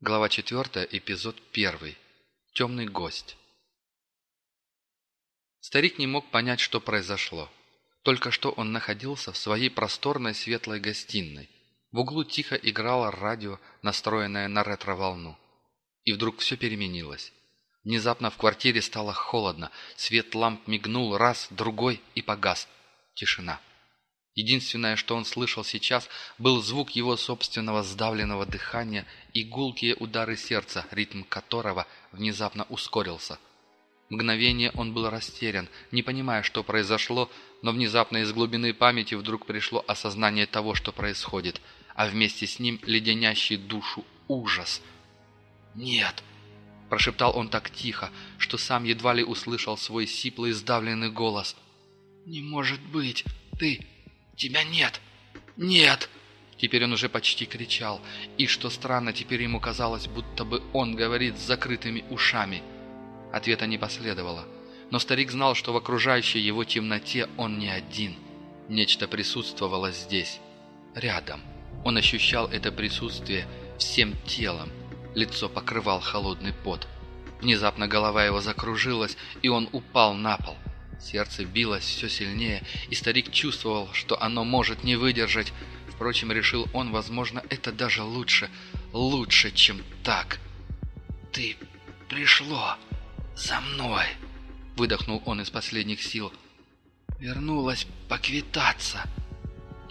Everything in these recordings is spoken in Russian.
Глава 4, эпизод 1. Темный гость. Старик не мог понять, что произошло. Только что он находился в своей просторной светлой гостиной. В углу тихо играло радио, настроенное на ретро-волну. И вдруг все переменилось. Внезапно в квартире стало холодно, свет ламп мигнул раз, другой и погас. Тишина. Единственное, что он слышал сейчас, был звук его собственного сдавленного дыхания и гулкие удары сердца, ритм которого внезапно ускорился. Мгновение он был растерян, не понимая, что произошло, но внезапно из глубины памяти вдруг пришло осознание того, что происходит, а вместе с ним леденящий душу ужас. «Нет!» – прошептал он так тихо, что сам едва ли услышал свой сиплый сдавленный голос. «Не может быть! Ты...» «Тебя нет! Нет!» Теперь он уже почти кричал, и, что странно, теперь ему казалось, будто бы он говорит с закрытыми ушами. Ответа не последовало, но старик знал, что в окружающей его темноте он не один. Нечто присутствовало здесь, рядом. Он ощущал это присутствие всем телом. Лицо покрывал холодный пот. Внезапно голова его закружилась, и он упал на пол. Сердце билось все сильнее, и старик чувствовал, что оно может не выдержать. Впрочем, решил он, возможно, это даже лучше. Лучше, чем так. «Ты пришло за мной!» Выдохнул он из последних сил. «Вернулась поквитаться!»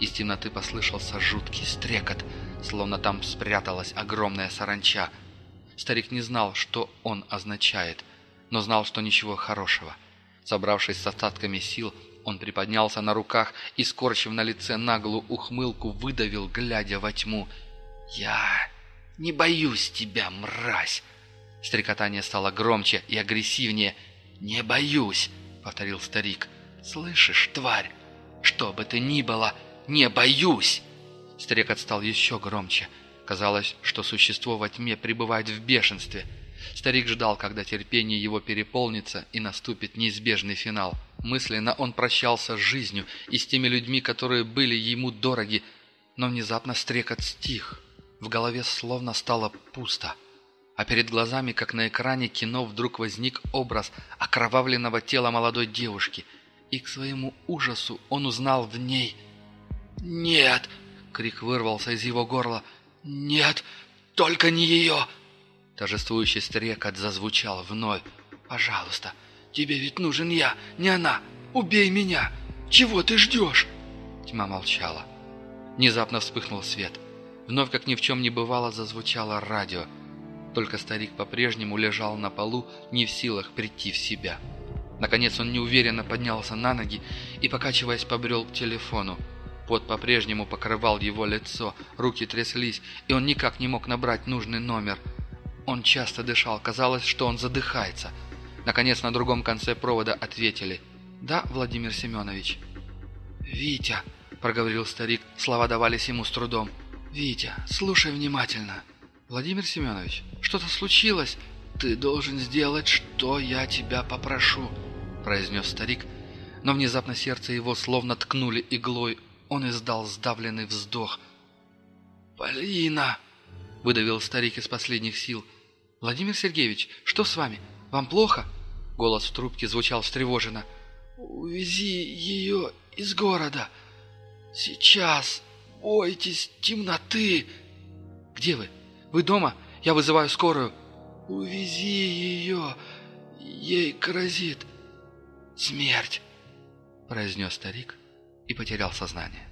Из темноты послышался жуткий стрекот, словно там спряталась огромная саранча. Старик не знал, что он означает, но знал, что ничего хорошего – Собравшись с остатками сил, он приподнялся на руках и, скорчив на лице наглую ухмылку, выдавил, глядя во тьму. «Я не боюсь тебя, мразь!» Стрекотание стало громче и агрессивнее. «Не боюсь!» — повторил старик. «Слышишь, тварь? Что бы ты ни было, не боюсь!» Стрекот стал еще громче. Казалось, что существо во тьме пребывает в бешенстве — Старик ждал, когда терпение его переполнится и наступит неизбежный финал. Мысленно он прощался с жизнью и с теми людьми, которые были ему дороги, но внезапно стрекот стих. В голове словно стало пусто. А перед глазами, как на экране кино, вдруг возник образ окровавленного тела молодой девушки. И к своему ужасу он узнал в ней... «Нет!» — крик вырвался из его горла. «Нет! Только не ее!» Торжествующий стрекот зазвучал вновь. «Пожалуйста, тебе ведь нужен я, не она! Убей меня! Чего ты ждешь?» Тьма молчала. Внезапно вспыхнул свет. Вновь, как ни в чем не бывало, зазвучало радио. Только старик по-прежнему лежал на полу, не в силах прийти в себя. Наконец он неуверенно поднялся на ноги и, покачиваясь, побрел к телефону. Пот по-прежнему покрывал его лицо, руки тряслись, и он никак не мог набрать нужный номер – он часто дышал, казалось, что он задыхается. Наконец, на другом конце провода ответили. «Да, Владимир Семенович». «Витя», — проговорил старик, слова давались ему с трудом. «Витя, слушай внимательно». «Владимир Семенович, что-то случилось? Ты должен сделать, что я тебя попрошу», — произнес старик. Но внезапно сердце его словно ткнули иглой. Он издал сдавленный вздох. «Полина!» — выдавил старик из последних сил — «Владимир Сергеевич, что с вами? Вам плохо?» Голос в трубке звучал встревоженно. «Увези ее из города. Сейчас. Бойтесь темноты». «Где вы? Вы дома? Я вызываю скорую». «Увези ее. Ей грозит смерть», — произнес старик и потерял сознание.